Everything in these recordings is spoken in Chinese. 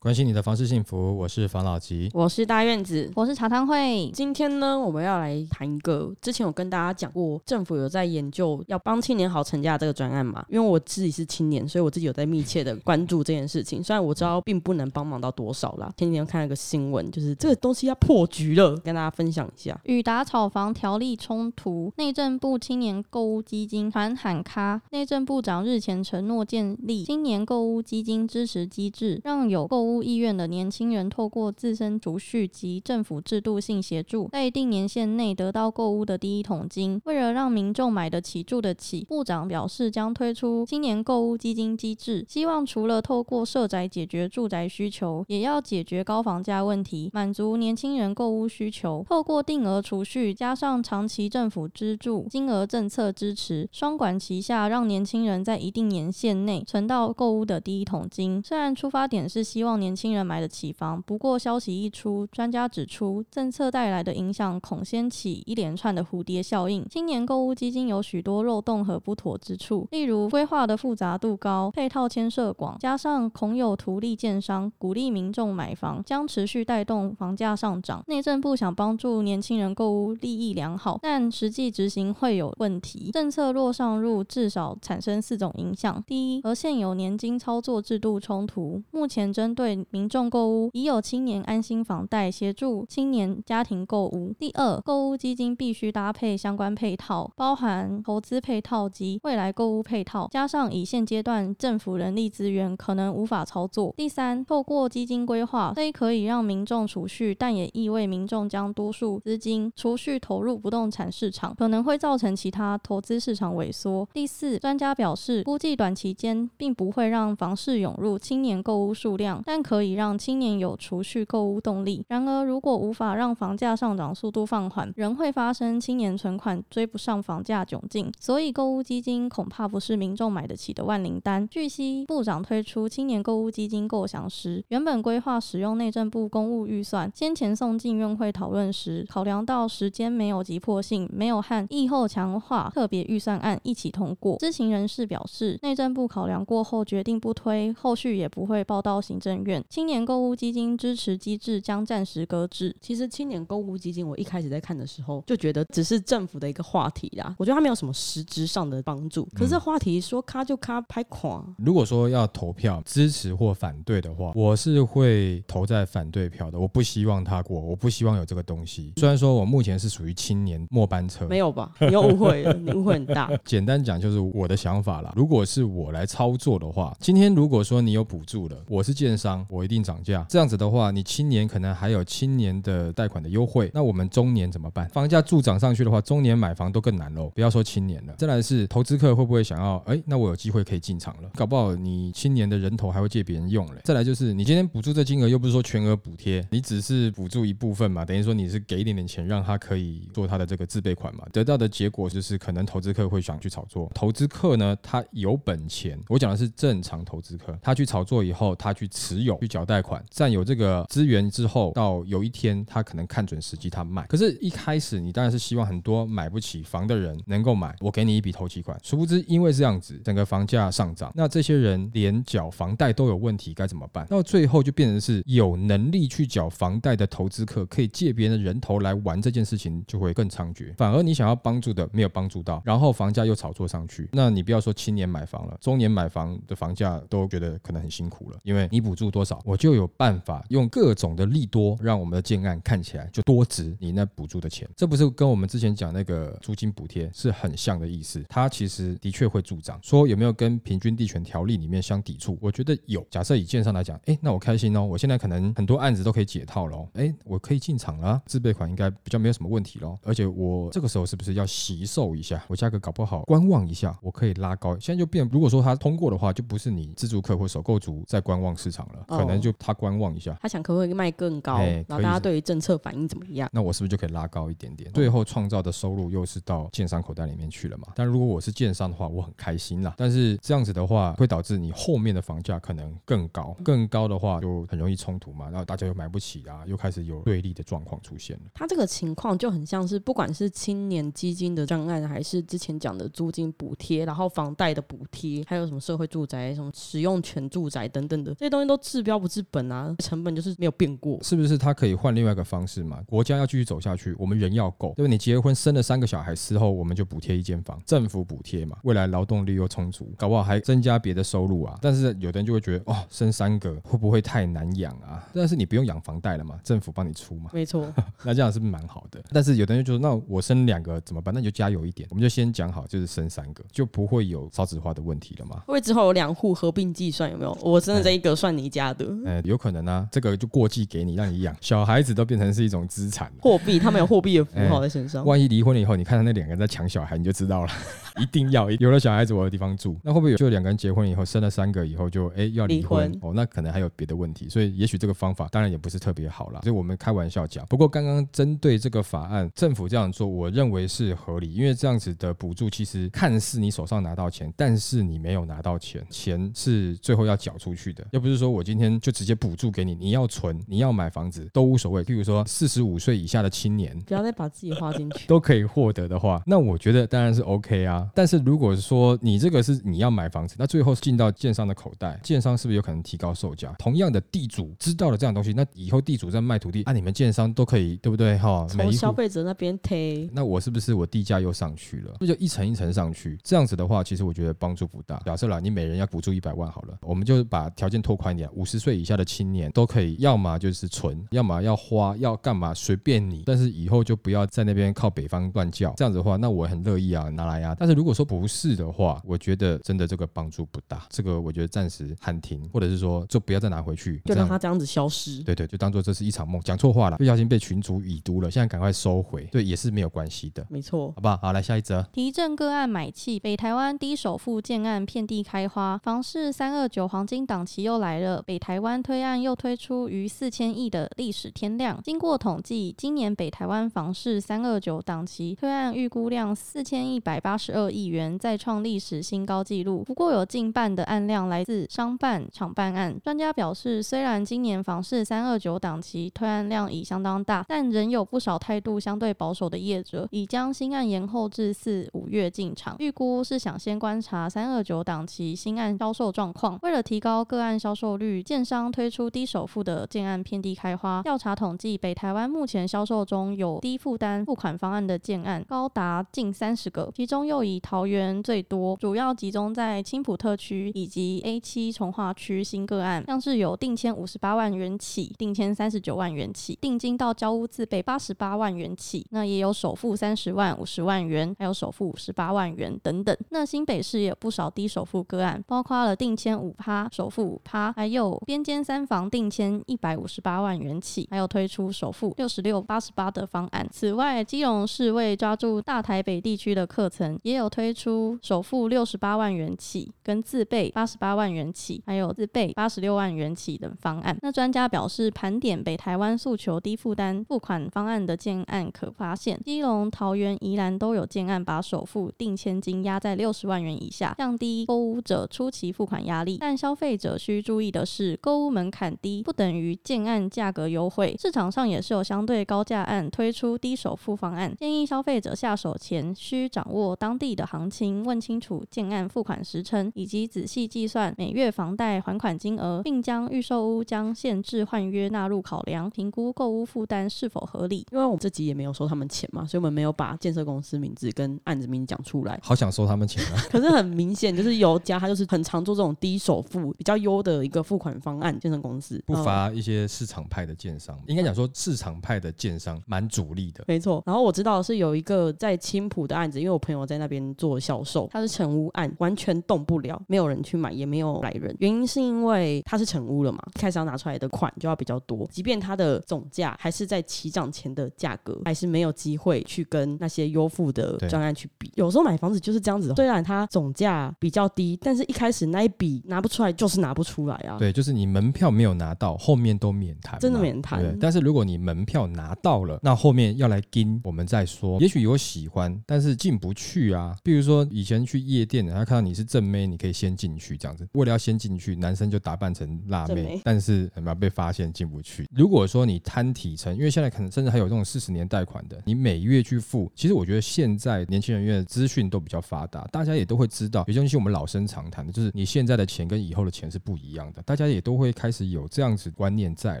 关心你的房事幸福，我是房老吉。我是大院子。我是茶汤会，今天呢，我们要来谈一个之前有跟大家讲过，政府有在研究要帮青年好成家这个专案嘛。因为我自己是青年，所以我自己有在密切的关注这件事情。虽然我知道并不能帮忙到多少啦。前几天看了个新闻，就是这个东西要破局了，跟大家分享一下。与打炒房条例冲突，内政部青年购物基金团喊卡。内政部长日前承诺建立青年购物基金支持机制，让有购物意愿的年轻人透过自身储蓄及政府制度性协助，在一定年限内得到购物的第一桶金。为了让民众买得起、住得起，部长表示将推出青年购物基金机制，希望除了透过社宅解决住宅需求，也要解决高房价问题，满足年轻人购物需求。透过定额储蓄加上长期政府资助、金额政策支持，双管齐下，让年轻人在一定年限内存到购物的第一桶金。虽然出发点是希望年轻人买得起房，不过消息一出，专家指出政策带来的影响恐掀起一连串的蝴蝶效应。今年购物基金有许多漏洞和不妥之处，例如规划的复杂度高、配套牵涉广，加上恐有图利建商鼓励民众买房，将持续带动房价上涨。内政部想帮助年轻人购物，利益良好，但实际执行会有问题。政策若上路，至少产生四种影响：第一，和现有年金操作制度冲突。目前针对民众购物，已有青年安心房贷协助青年家庭购物。第二，购物基金必须搭配相关配套，包含投资配套及未来购物配套，加上以现阶段政府人力资源可能无法操作。第三，透过基金规划，虽可以让民众储蓄，但也意味民众将多数资金储蓄投入不动产市场，可能会造成其他投资市场萎缩。第四，专家表示，估计短期间并不会让房市涌入青年购物数量，但可以让青年有储蓄购物动力。然而，如果无法让房价上涨速度放缓，仍会发生青年存款追不上房价窘境。所以，购物基金恐怕不是民众买得起的万灵丹。据悉，部长推出青年购物基金构想时，原本规划使用内政部公务预算，先前送进院会讨论时，考量到时间没有急迫性，没有和疫后强化特别预算案一起通过。知情人士表示，内政部考量过后决定不推，后续也不会报到行政院。青年购物基金支持机制将暂时搁置。其实青年购物基金，我一开始在看的时候就觉得只是政府的一个话题啦，我觉得它没有什么实质上的帮助。可是这话题说咔就咔拍垮，如果说要投票支持或反对的话，我是会投在反对票的。我不希望它过，我不希望有这个东西。虽然说我目前是属于青年末班车，没有吧？你又误会了，你误会很大。简单讲就是我的想法啦。如果是我来操作的话，今天如果说你有补助了，我是建商，我一定涨价。这样子的话，你青年可能还有青年的贷款的优惠，那我们中年怎么办？房价助涨上去的话，中年买房都更难喽。不要说青年了，再来是投资客会不会想要？哎，那我有机会可以进场了，搞不好你青年的人头还会借别人用嘞。再来就是你今天补助这金额又不是说全额补贴，你只是补助一部分嘛，等于说你是给一点点钱让他可以做他的这个自备款嘛，得到的结果就是可能投资客会想去炒作。投资客呢，他有本钱，我讲的是正常投资客，他去炒作以后，他去持有、去缴贷款，占有这个资源之后，到有一天他可能看准时机他卖。可是，一开始你当然是希望很多买不起房的人能够买，我给你一笔投期款。殊不知，因为这样子，整个房价上涨，那这些人连缴房贷都有问题，该怎么办？到最后就变成是有能力去缴房贷的投资客可以借别人的人头来玩这件事情，就会更猖獗。反而你想要帮助的没有帮助到，然后房价又炒作上去。那你不要说青年买房了，中年买房的房价都觉得可能很辛苦了，因为你补助多多少，我就有办法用各种的利多，让我们的建案看起来就多值你那补助的钱。这不是跟我们之前讲那个租金补贴是很像的意思？它其实的确会助长。说有没有跟平均地权条例里面相抵触？我觉得有。假设以建商来讲，哎，那我开心哦，我现在可能很多案子都可以解套喽，哎，我可以进场了，自备款应该比较没有什么问题喽。而且我这个时候是不是要惜售一下？我价格搞不好观望一下，我可以拉高。现在就变，如果说它通过的话，就不是你自住客或首购族在观望市场了，了，可能哦就他观望一下。他想可不可以卖更高，然后大家对于政策反应怎么样？那我是不是就可以拉高一点点？最后创造的收入又是到建商口袋里面去了嘛？但如果我是建商的话，我很开心啦。但是这样子的话，会导致你后面的房价可能更高，更高的话就很容易冲突嘛，然后大家又买不起啊，又开始有对立的状况出现了。他这个情况就很像是，不管是青年基金的障碍，还是之前讲的租金补贴，然后房贷的补贴，还有什么社会住宅、什么使用权住宅等等的，这些东西都治标不治本啊，成本就是没有变过。是不是他可以换另外一个方式嘛？国家要继续走下去，我们人要够，对吧？你结婚生了三个小孩之后，我们就补贴一间房，政府补贴嘛，未来劳动力又充足，搞不好还增加别的收入啊。但是有的人就会觉得，哦，生三个会不会太难养啊？但是你不用养房贷了嘛，政府帮你出嘛，没错，那这样是不是蛮好的？但是有的人就说，那我生两个怎么办？那你就加油一点，我们就先讲好，就是生三个，就不会有少子化的问题了嘛。会不会之后有两户合并计算有没有？我生的这一个算你家的呃，有可能啊，这个就过继给你，让你养，小孩子都变成是一种资产。货币，他们有货币的符号在身上。万一离婚了以后，你看到那两个人在抢小孩，你就知道了，一定要有了小孩子，我有地方住。那会不会有就两个人结婚以后生了三个以后就哎要离婚离哦？那可能还有别的问题，所以也许这个方法当然也不是特别好啦。所以我们开玩笑讲。不过刚刚针对这个法案，政府这样做，我认为是合理，因为这样子的补助其实看似你手上拿到钱，但是你没有拿到钱，钱是最后要缴出去的，又不是说我今天就直接补助给你，你要存，你要买房子都无所谓。譬如说四十五岁以下的青年，不要再把自己花进去。都可以获得的话，那我觉得当然是 OK 啊。但是如果说你这个是你要买房子，那最后进到建商的口袋，建商是不是有可能提高售价？同样的，地主知道了这样东西，那以后地主在卖土地，啊，你们建商都可以，对不对？哈，每从消。费者那边推，那我是不是我地价又上去了？那就一层一层上去，这样子的话，其实我觉得帮助不大。假设啦，你每人要补助一百万好了，我们就把条件拓宽一点，五十岁以下的青年都可以，要么就是存，要么要花，要干嘛随便你。但是以后就不要在那边靠北方乱叫，这样子的话，那我很乐意啊，拿来啊。但是如果说不是的话，我觉得真的这个帮助不大，这个我觉得暂时喊停，或者是说就不要再拿回去，就让它这样子消失。对对，就当做这是一场梦，讲错话了，不小心被群主已读了，现在赶快收回，对，也是没有关系的，没错，好不好？好，来下一则。提振个案买气，北台湾低首付建案遍地开花，房市三二九黄金档期又来了。北台湾推案又推出逾四千亿的历史天量。经过统计，今年北台湾房市三二九档期推案预估量四千一百八十二亿元，再创历史新高纪录。不过有近半的案量来自商办、厂办案。专家表示，虽然今年房市三二九档期推案量已相当大，但仍有不少态度相对保守的业者已将新案延后至四五月进场，预估是想先观察三二九档期新案销售状况。为了提高个案销售率，建商推出低首付的建案遍地开花。调查统计，北台湾目前销售中有低负担付款方案的建案高达近三十个，其中又以桃园最多，主要集中在青浦特区以及 A 七从化区新个案，像是有定签五十八万元起，定签三十九万元起，定金到交屋自备八十八万元起，那也有首付三十万、五十万元，还有首付五十八万元等等。那新北市也有不少低首付个案，包括了定签五趴、首付五趴，还有边间三房定签一百五十八万元起，还有推出首付六十六、八十八的方案。此外，基隆市为抓住大台北地区的课程，也有推出首付六十八万元起，跟自备八十八万元起，还有自备八十六万元起等方案。那专家表示，盘点北台湾诉求低负担付款方案的建案，可发现基隆、桃园、宜兰都有建案把首付定签金压在六十万元以下，降低购屋者初期付款压力。但消费者需注意的是，购物门槛低不等于建案价格优惠，市场上也是有相对高价案推出低首付方案。建议消费者下手前需掌握当地的行情，问清楚建案付款时程，以及仔细计算每月房贷还款金额，并将预售屋将限制换约纳入考量，评估购物负担是否合理。因为我们这集也没有收他们钱嘛，所以我们没有把建设公司名字跟案子名讲出来。好想收他们钱啊！可是很明显，就是有家他就是很常做这种低首付、比较优的一个付款方案，建设公司不嗯乏一些市场派的建商，应该讲说市场派的建商蛮主力的。没错，然后我知道是有一个在青浦的案子，因为我朋友在那边做销售，他是成屋案，完全动不了，没有人去买，也没有来人。原因是因为他是成屋了嘛，一开始要拿出来的款就要比较多，即便它的总价还是在起涨前的价格，还是没有机会去跟那些优付的专案去比。有时候买房子就是这样子，虽然它总价比较低，但是一开始那一笔拿不出来，就是拿不出来啊。对，对，就是你门票没有拿到，后面都免谈，真的免谈对但是如果你门票拿到了，那后面要来跟我们再说。也许有喜欢，但是进不去啊。比如说以前去夜店的，他看到你是正妹，你可以先进去这样子。为了要先进去，男生就打扮成辣妹，但是有没有被发现进不去？如果说你摊体成，因为现在可能甚至还有这种四十年贷款的，你每月去付，其实我觉得现在年轻人因为资讯都比较发达，大家也都会知道，有些东西我们老生常谈的，就是你现在的钱跟以后的钱是不一样的，大家家也都会开始有这样子观念在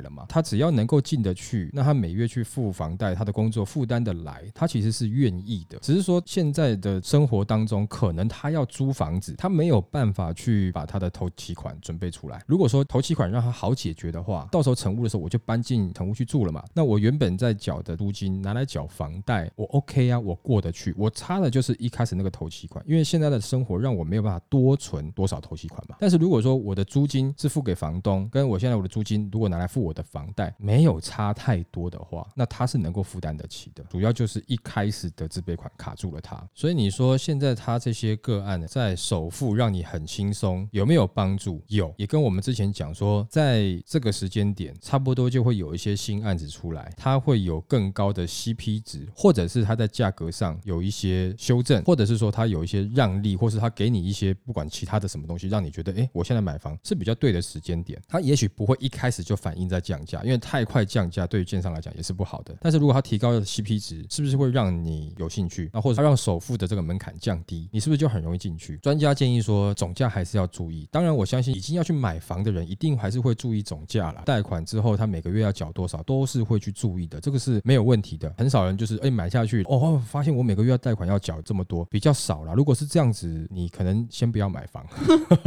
了嘛。他只要能够进得去，那他每月去付房贷，他的工作负担的来，他其实是愿意的。只是说现在的生活当中，可能他要租房子，他没有办法去把他的头期款准备出来。如果说头期款让他好解决的话，到时候成屋的时候我就搬进成屋去住了嘛。那我原本在缴的租金拿来缴房贷，我 OK 啊，我过得去。我差的就是一开始那个头期款，因为现在的生活让我没有办法多存多少头期款嘛。但是如果说我的租金是付给房东，跟我现在我的租金如果拿来付我的房贷没有差太多的话，那他是能够负担得起的。主要就是一开始的自备款卡住了他，所以你说现在他这些个案在首付让你很轻松，有没有帮助？有，也跟我们之前讲说，在这个时间点差不多就会有一些新案子出来，它会有更高的 CP 值，或者是它在价格上有一些修正，或者是说它有一些让利，或是它给你一些不管其他的什么东西，让你觉得，哎，我现在买房是比较对的时间点。它也许不会一开始就反映在降价，因为太快降价对于建商来讲也是不好的。但是如果它提高了 CP 值，是不是会让你有兴趣？那或者它让首付的这个门槛降低，你是不是就很容易进去？专家建议说，总价还是要注意。当然，我相信已经要去买房的人，一定还是会注意总价啦。贷款之后，他每个月要缴多少，都是会去注意的，这个是没有问题的。很少人就是哎买下去哦，发现我每个月要贷款要缴这么多，比较少啦。如果是这样子，你可能先不要买房，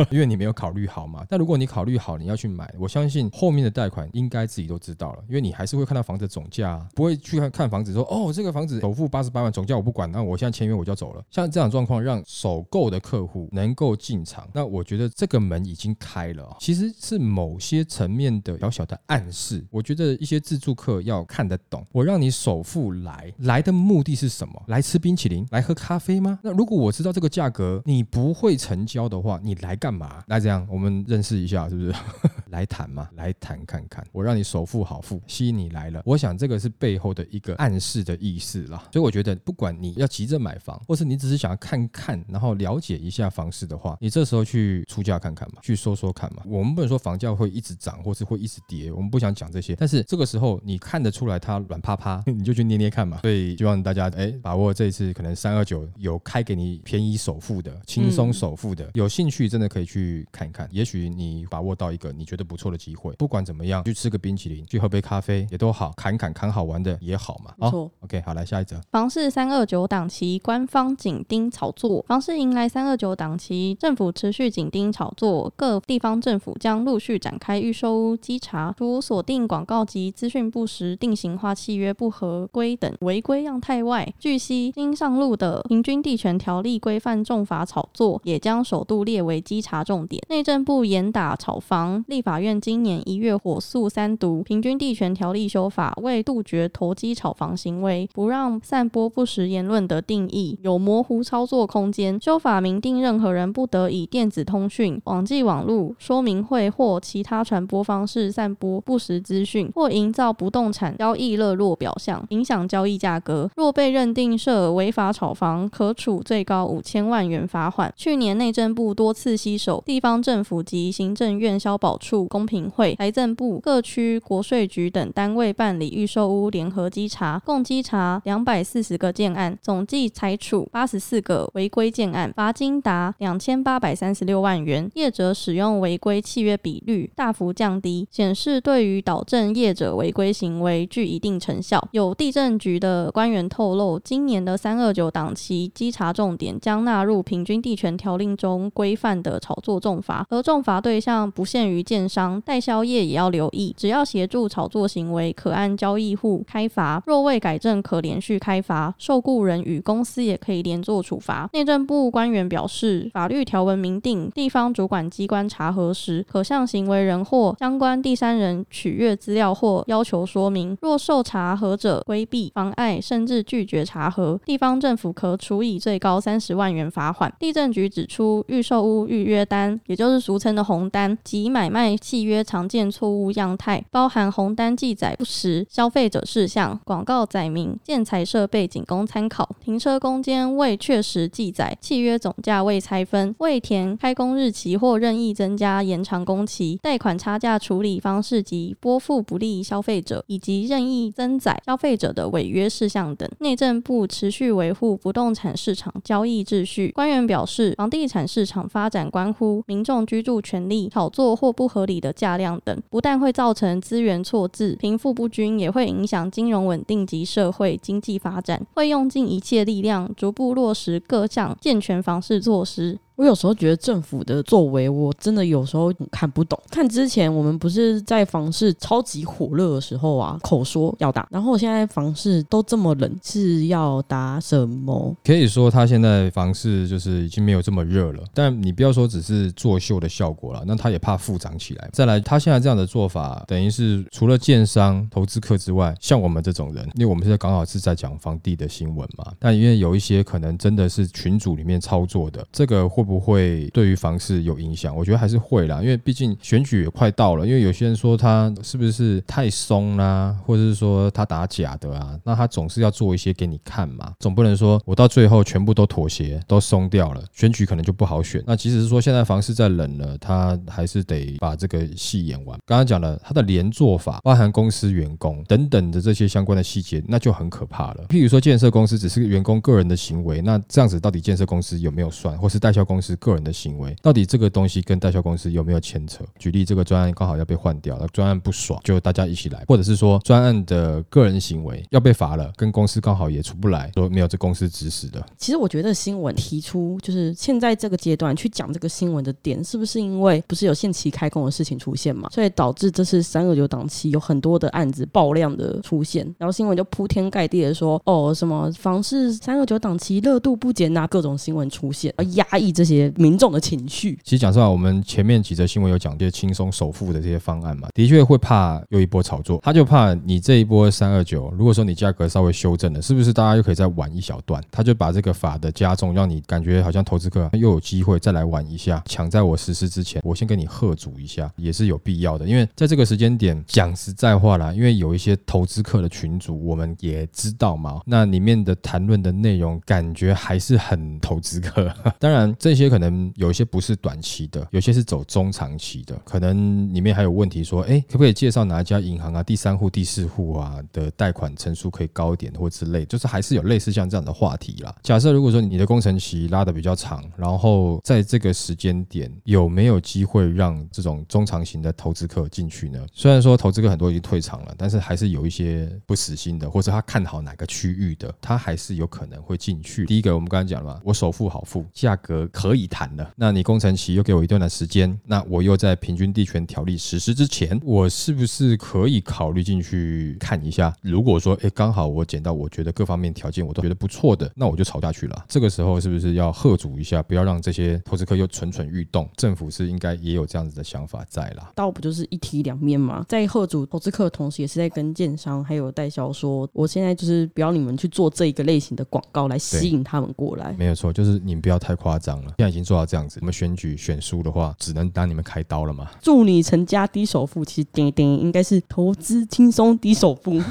因为你没有考虑好嘛。但如果你考虑好你要去买，我相信后面的贷款应该自己都知道了，因为你还是会看到房子总价、不会去看看房子说哦这个房子首付八十八万，总价我不管，那我现在签约我就要走了。像这样状况，让首购的客户能够进场，那我觉得这个门已经开了，其实是某些层面的小小的暗示。我觉得一些自助客要看得懂，我让你首付来，来的目的是什么？来吃冰淇淋，来喝咖啡吗？那如果我知道这个价格你不会成交的话，你来干嘛？来这样，我们认识一下，是不是？来谈嘛，来谈看看。我让你首付好付，吸引你来了。我想这个是背后的一个暗示的意思啦。所以我觉得，不管你要急着买房，或是你只是想要看看，然后了解一下房市的话，你这时候去出价看看嘛，去说说看嘛。我们不能说房价会一直涨，或是会一直跌，我们不想讲这些。但是这个时候你看得出来它软趴趴，你就去捏捏看嘛。所以希望大家哎把握这一次可能三二九有开给你便宜首付的、轻松首付的，有兴趣真的可以去看一看。也许你把握到一个你觉得不错的机会，不管怎么样，去吃个冰淇淋，去喝杯咖啡也都好，侃侃侃好玩的也好嘛。没错。OK，好，来下一则。房市三二九档期官方紧盯炒作，房市迎来三二九档期，政府持续紧盯炒作，各地方政府将陆续展开预售屋稽查，除锁定广告及资讯不实、定型化契约不合规等违规样态外，据悉新上路的平均地权条例规范重罚炒作，也将首度列为稽查重点。内政部严打炒房，立法院今年一月火速三读平均地权条例修法，为杜绝投机炒房行为，不让散播不实言论的定义有模糊操作空间。修法明定，任何人不得以电子通讯、网际网络、说明会或其他传播方式散播不实资讯，或营造不动产交易热络表象，影响交易价格。若被认定涉违法炒房，可处最高五千万元罚款。去年内政部多次吸手地方政府及行政院消保处、公平会、财政部各区国税局等单位办理预售屋联合稽查，共稽查两百四十个建案，总计裁处八十四个违规建案，罚金达两千八百三十六万元。业者使用违规契约比率大幅降低，显示对于导正业者违规行为具一定成效。有地震局的官员透露，今年的三二九档期稽查重点将纳入平均地权条令中规范的炒作重罚，而重罚对象不限于建商，代销业也要留意，只要协助炒作行为，可按交易户开罚；若未改正，可连续开罚。受雇人与公司也可以连坐处罚。内政部官员表示，法律条文明定，地方主管机关查核时，可向行为人或相关第三人取阅资料或要求说明。若受查核者规避、妨碍甚至拒绝查核，地方政府可处以最高三十万元罚款。地震局指出，预售屋预约单，也就是俗称的红单及买卖契约常见错误样态，包含红单记载不实消费者事项、广告载明建材设备仅供参考、停车空间未确实记载、契约总价未拆分、未填开工日期或任意增加延长工期、贷款差价处理方式及拨付不利消费者，以及任意增载消费者的违约事项等。内政部持续维护不动产市场交易秩序。官员表示，房地产市场发展关乎民众居住权利，炒作或不合理的价量等，不但会造成资源错置、贫富不均，也会影响金融稳定及社会经济发展。会用尽一切力量，逐步落实各项健全房市措施。我有时候觉得政府的作为，我真的有时候看不懂。看之前我们不是在房市超级火热的时候啊，口说要打，然后现在房市都这么冷，是要打什么？可以说他现在房市就是已经没有这么热了。但你不要说只是作秀的效果了，那他也怕复涨起来。再来，他现在这样的做法，等于是除了建商、投资客之外，像我们这种人，因为我们现在刚好是在讲房地的新闻嘛，但因为有一些可能真的是群组里面操作的，这个会。会不会对于房市有影响？我觉得还是会啦，因为毕竟选举也快到了。因为有些人说他是不是太松啦，或者是说他打假的啊？那他总是要做一些给你看嘛，总不能说我到最后全部都妥协、都松掉了，选举可能就不好选。那即使是说现在房市再冷了，他还是得把这个戏演完。刚刚讲了他的连做法，包含公司员工等等的这些相关的细节，那就很可怕了。譬如说建设公司只是员工个人的行为，那这样子到底建设公司有没有算，或是代销公？公司个人的行为，到底这个东西跟代销公司有没有牵扯？举例，这个专案刚好要被换掉，那专案不爽，就大家一起来，或者是说专案的个人行为要被罚了，跟公司刚好也出不来，说没有这公司指使的。其实我觉得新闻提出就是现在这个阶段去讲这个新闻的点，是不是因为不是有限期开工的事情出现嘛？所以导致这次三二九档期有很多的案子爆量的出现，然后新闻就铺天盖地的说哦什么房市三二九档期热度不减啊，各种新闻出现，而压抑这。这些民众的情绪，其实讲实话，我们前面几则新闻有讲这些轻松首付的这些方案嘛，的确会怕又一波炒作，他就怕你这一波三二九，如果说你价格稍微修正了，是不是大家又可以再玩一小段？他就把这个法的加重，让你感觉好像投资客又有机会再来玩一下，抢在我实施之前，我先跟你贺主一下，也是有必要的。因为在这个时间点，讲实在话啦，因为有一些投资客的群组，我们也知道嘛，那里面的谈论的内容，感觉还是很投资客。当然这。这些可能有一些不是短期的，有些是走中长期的，可能里面还有问题说，哎，可不可以介绍哪一家银行啊，第三户、第四户啊的贷款成数可以高一点，或之类，就是还是有类似像这样的话题啦。假设如果说你的工程期拉的比较长，然后在这个时间点有没有机会让这种中长型的投资客进去呢？虽然说投资客很多已经退场了，但是还是有一些不死心的，或者他看好哪个区域的，他还是有可能会进去。第一个我们刚才讲了，我首付好付，价格。可以谈的，那你工程期又给我一段的时间，那我又在平均地权条例实施之前，我是不是可以考虑进去看一下？如果说，哎，刚好我捡到我觉得各方面条件我都觉得不错的，那我就炒下去了。这个时候是不是要贺阻一下，不要让这些投资客又蠢蠢欲动？政府是应该也有这样子的想法在啦。倒不就是一体两面嘛？在贺阻投资客的同时，也是在跟建商还有代销说，我现在就是不要你们去做这一个类型的广告来吸引他们过来。没有错，就是你们不要太夸张了。现在已经做到这样子，我们选举选输的话，只能当你们开刀了嘛。祝你成家低首付，其实点点应该是投资轻松低首付。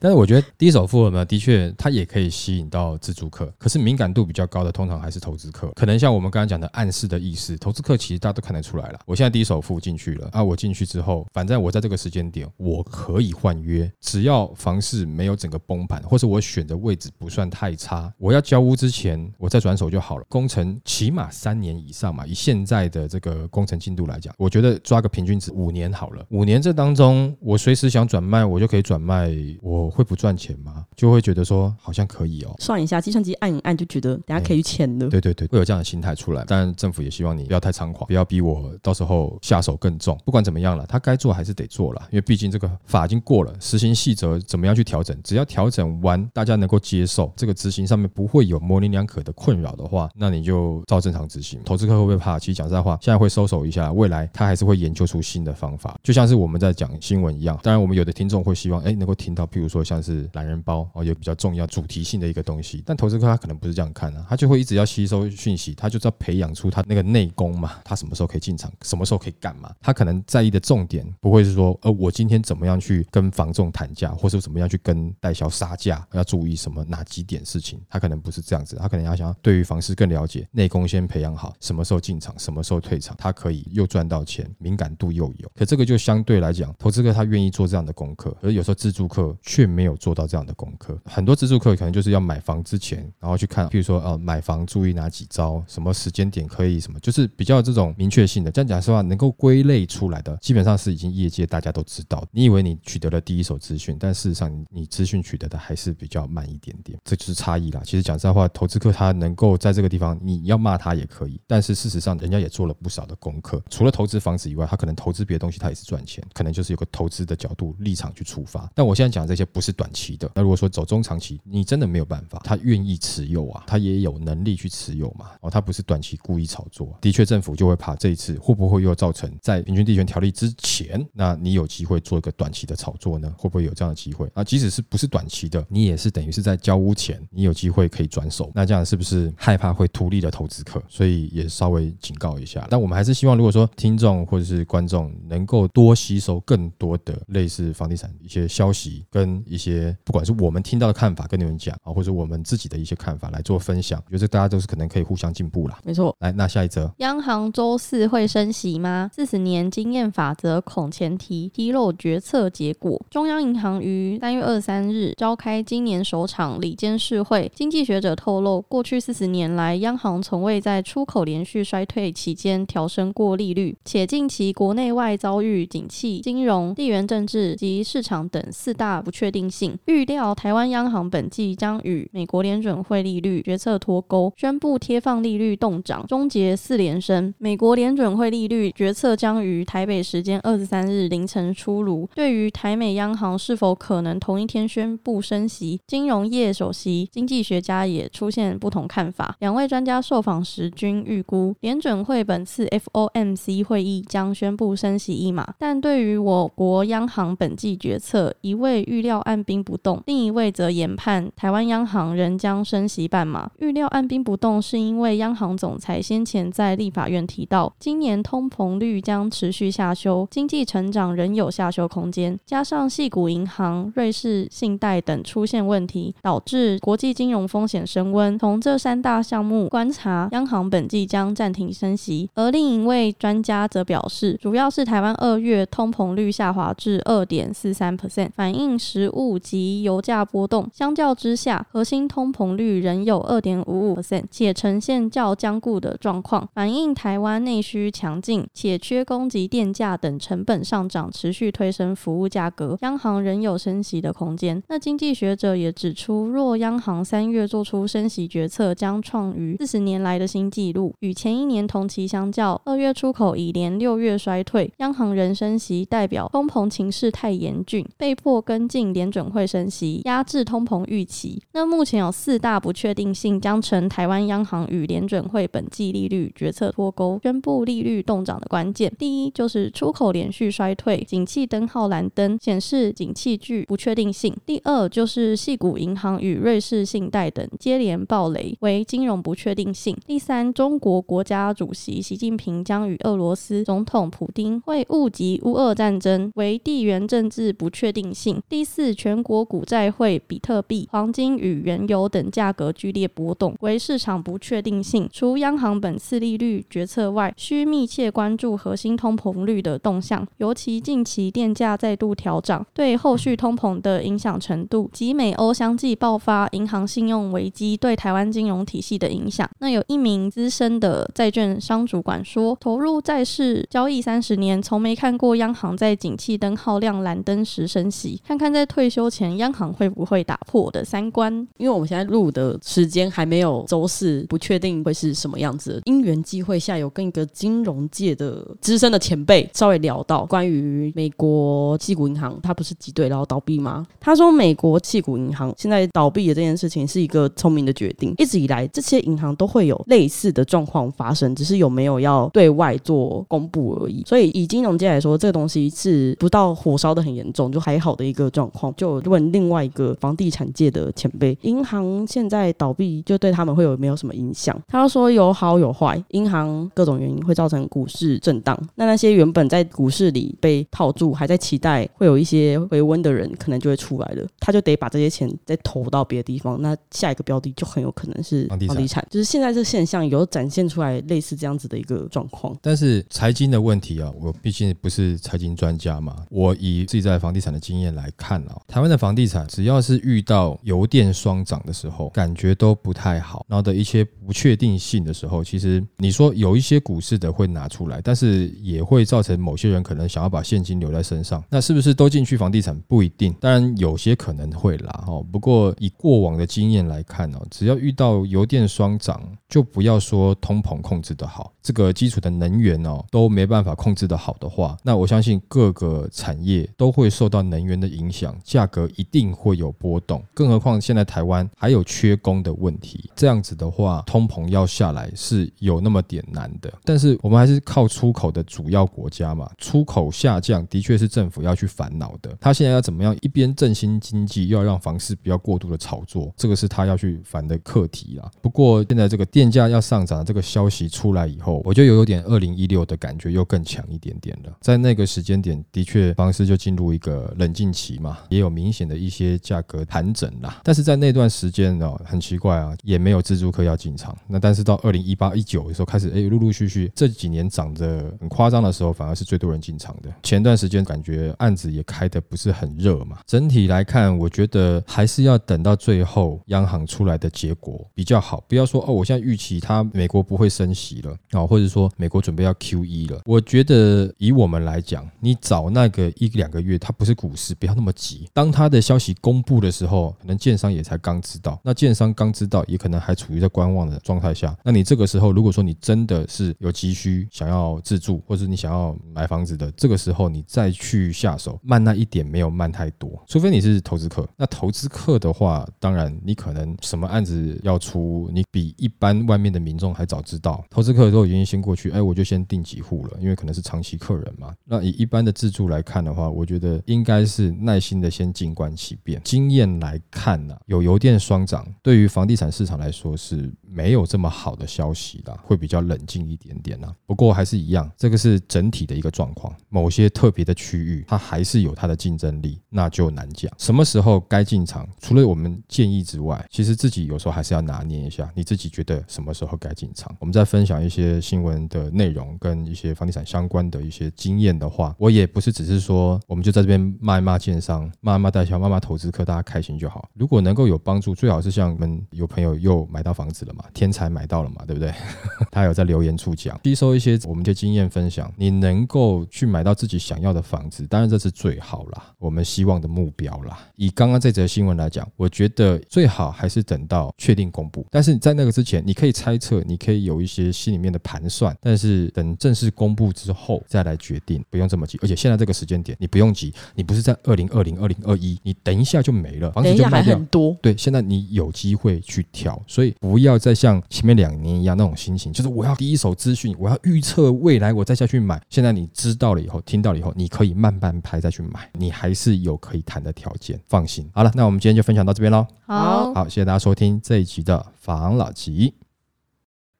但是我觉得低首付呢，的确它也可以吸引到自住客，可是敏感度比较高的，通常还是投资客。可能像我们刚刚讲的暗示的意思，投资客其实大家都看得出来了。我现在低首付进去了啊，我进去之后，反正我在这个时间点我可以换约，只要房市没有整个崩盘，或是我选的位置不算太差，我要交屋之前我再转手就好了。工程。起码三年以上嘛，以现在的这个工程进度来讲，我觉得抓个平均值五年好了。五年这当中，我随时想转卖，我就可以转卖。我会不赚钱吗？就会觉得说好像可以哦。算一下，计算机按一按就觉得等下可以签了。对对对，会有这样的心态出来。但政府也希望你不要太猖狂，不要逼我到时候下手更重。不管怎么样了，他该做还是得做了，因为毕竟这个法已经过了，实行细则怎么样去调整？只要调整完，大家能够接受，这个执行上面不会有模棱两可的困扰的话，那你就。照正常执行。投资客会不会怕？其实讲实在话，现在会收手一下，未来他还是会研究出新的方法。就像是我们在讲新闻一样，当然我们有的听众会希望，哎，能够听到，譬如说像是懒人包哦，有比较重要主题性的一个东西。但投资客他可能不是这样看啊，他就会一直要吸收讯息，他就知道培养出他那个内功嘛，他什么时候可以进场，什么时候可以干嘛。他可能在意的重点不会是说，呃，我今天怎么样去跟房仲谈价，或是怎么样去跟代销杀价，要注意什么哪几点事情。他可能不是这样子，他可能要想要对于房市更了解，内功先培养好，什么时候进场，什么时候退场，他可以又赚到钱，敏感度又有。可这个就相对来讲，投资客他愿意做这样的功课，而有时候自助客却没有做到这样的功课。很多自助客可能就是要买房之前，然后去看，譬如说呃买房注意哪几招，什么时间点可以什么，就是比较这种明确性的。这样讲实话，能够归类出来的，基本上是已经业界大家都知道。你以为你取得了第一手资讯，但事实上你你资讯取得的还是比较慢一点点，这就是差异啦。其实讲实话，投资客他能够在这个地方，你你要骂他也可以，但是事实上人家也做了不少的功课。除了投资房子以外，他可能投资别的东西，他也是赚钱，可能就是有个投资的角度立场去出发。但我现在讲这些不是短期的。那如果说走中长期，你真的没有办法，他愿意持有啊，他也有能力去持有嘛。哦，他不是短期故意炒作。的确，政府就会怕这一次会不会又造成在平均地权条例之前，那你有机会做一个短期的炒作呢？会不会有这样的机会？啊，即使是不是短期的，你也是等于是在交屋前，你有机会可以转手。那这样是不是害怕会图利的投资客？所以也稍微警告一下。但我们还是希望，如果说听众或者是观众能够多吸收更多的类似房地产一些消息，跟一些不管是我们听到的看法跟你们讲啊，或者我们自己的一些看法来做分享，我觉得大家都是可能可以互相进步啦。没错。来，那下一则，央行周四会升息吗？四十年经验法则恐前提披露决策结果。中央银行于三月二三日召开今年首场里监事会，经济学者透露，过去四十年来，央行从未在出口连续衰退期间调升过利率，且近期国内外遭遇景气、金融、地缘政治及市场等四大不确定性。预料台湾央行本季将与美国联准会利率决策脱钩，宣布贴放利率动涨，终结四连升。美国联准会利率决策将于台北时间二十三日凌晨出炉。对于台美央行是否可能同一天宣布升息，金融业首席经济学家也出现不同看法。两位专家受访时均预估，联准会本次 FOMC 会议将宣布升息一码。但对于我国央行本季决策，一位预料按兵不动，另一位则研判台湾央行仍将升息半码。预料按兵不动，是因为央行总裁先前在立法院提到，今年通膨率将持续下修，经济成长仍有下修空间，加上系股银行、瑞士信贷等出现问题，导致国际金融风险升温。从这三大项目观察，央行本季将暂停升息。而另一位专家则表示，主要是台湾二月通膨率下滑至二点四三 percent，反映食物及油价波动。相较之下，核心通膨率仍有二点五五 percent，且呈现较僵固的状况，反映台湾内需强劲，且缺工及电价等成本上涨持续推升服务价格，央行仍有升息的空间。那经济学者也指出，若央行三月做出升息决策，将创于四十年来的新纪录。与前一年同期相较，二月出口已连六月衰退，央行人升息，代表通膨情势太严峻，被迫跟进联准会升息，压制通膨预期。那目前有四大不确定性，将成台湾央行与联准会本季利率决策脱钩、宣布利率动涨的关键。第一就是出口连续衰退，景气灯号蓝灯，显示景气具不确定性。第二就是系股银行与瑞士信贷等接连暴雷，为金融不确定性。第三，中国国家主席习近平将与俄罗斯总统普京会误及乌俄战争，为地缘政治不确定性。第四，全国股债汇、比特币、黄金与原油等价格剧烈波动，为市场不确定性。除央行本次利率决策外，需密切关注核心通膨率的动向，尤其近期电价再度调涨，对后续通膨的影响程度及美欧相继爆发银行信用危机对台湾金融体系的影响。那有一名资深的债券商主管说，投入债市交易三十年，从没看过央行在景气灯号亮蓝灯时升息。看看在退休前，央行会不会打破我的三观？因为我们现在录的时间还没有周四，不确定会是什么样子。因缘机会下，有跟一个金融界的资深的前辈稍微聊到关于美国气股银行，它不是挤兑然后倒闭吗？他说，美国气股银行现在倒闭的这件事情是一个聪明的决定。一直以来，这些银行都会有类似的状况发生，只是有没有要对外做公布而已。所以以金融界来说，这个东西是不到火烧的很严重，就还好的一个状况。就问另外一个房地产界的前辈，银行现在倒闭，就对他们会有没有什么影响？他说有好有坏，银行各种原因会造成股市震荡。那那些原本在股市里被套住，还在期待会有一些回温的人，可能就会出来了。他就得把这些钱再投到别的地方，那下一个标的就很有可能是房地产房地产。就是现现在这现象有展现出来类似这样子的一个状况。但是财经的问题啊，我毕竟不是财经专家嘛，我以自己在房地产的经验来看啊，台湾的房地产只要是遇到油电双涨的时候，感觉都不太好，然后的一些不确定性的时候，其实你说有一些股市的会拿出来，但是也会造成某些人可能想要把现金留在身上，那是不是都进去房地产不一定？当然有些可能会啦哦，不过以过往的经验来看哦，只要遇到油电双涨，song 就不要说通膨控制的好，这个基础的能源哦都没办法控制的好的话，那我相信各个产业都会受到能源的影响，价格一定会有波动。更何况现在台湾还有缺工的问题，这样子的话，通膨要下来是有那么点难的。但是我们还是靠出口的主要国家嘛，出口下降的确是政府要去烦恼的。他现在要怎么样一边振兴经济，又要让房市不要过度的炒作，这个是他要去烦的课题啦。不过现在这个电价要上涨这个消息出来以后，我就有有点二零一六的感觉，又更强一点点了。在那个时间点，的确房市就进入一个冷静期嘛，也有明显的一些价格盘整啦。但是在那段时间哦，很奇怪啊，也没有自助客要进场。那但是到二零一八一九的时候开始，哎，陆陆续续这几年涨得很夸张的时候，反而是最多人进场的。前段时间感觉案子也开得不是很热嘛。整体来看，我觉得还是要等到最后央行出来的结果比较好。不要说哦，我现在预期它美国不会升息了啊，或者说美国准备要 Q E 了。我觉得以我们来讲，你早那个一两个月，它不是股市，不要那么急。当它的消息公布的时候，可能建商也才刚知道，那建商刚知道，也可能还处于在观望的状态下。那你这个时候，如果说你真的是有急需想要自住，或者你想要买房子的，这个时候你再去下手，慢那一点没有慢太多，除非你是投资客。那投资客的话，当然你可能什么案子要出，你比一般外面的民众还早知道。投资客都已经先过去，哎，我就先定几户了，因为可能是长期客人嘛。那以一般的自住来看的话，我觉得应该是耐心的先静观其变。经验来看呢，有油电双涨，对于房地产市场来说是没有这么好的消息啦，会比较冷静一点点啦。不过还是一样，这个是整体的一个状况，某些特别的区域它还是有它的竞争力，那就难讲。什么时候该进场，除了我们建议之外，其实自己有时候还是要拿捏一下，你自己觉得什么时候该进场。我们再分享一些新闻的内容跟一些房地产相关的一些经验的话，我也不是只是说我们就在这边骂一骂建商，骂一骂代销，骂骂投资客，大家开心就好。如果能够有帮助，最好是像我们有朋友又买到房子了嘛，天才买到了嘛，对不对？他有在留言处讲，吸收一些我们的经验分享，你能够去买到自己想要的房子，当然这是最好啦，我们希望的目标啦。以刚刚这则新闻来讲，我觉得最好还是等到确定公布，但是在那个之前，你可以猜测，你可以有一些心里面的盘算，但是等正式公布之后再来决定，不用这么急。而且现在这个时间点，你不用急，你不是在二零二零、二零二一，你等一下就没了，房子就卖掉很。多，对，现在你有机会去挑，所以不要再像前面两年一样那种心情，就是我要第一手资讯，我要预测未来，我再下去买。现在你知道了以后，听到了以后，你可以慢慢拍再去买，你还是有可以谈的条件，放心。好了，那我们今天就分享到这边喽。好，好，谢谢大家收听这一集的房老吉。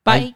拜。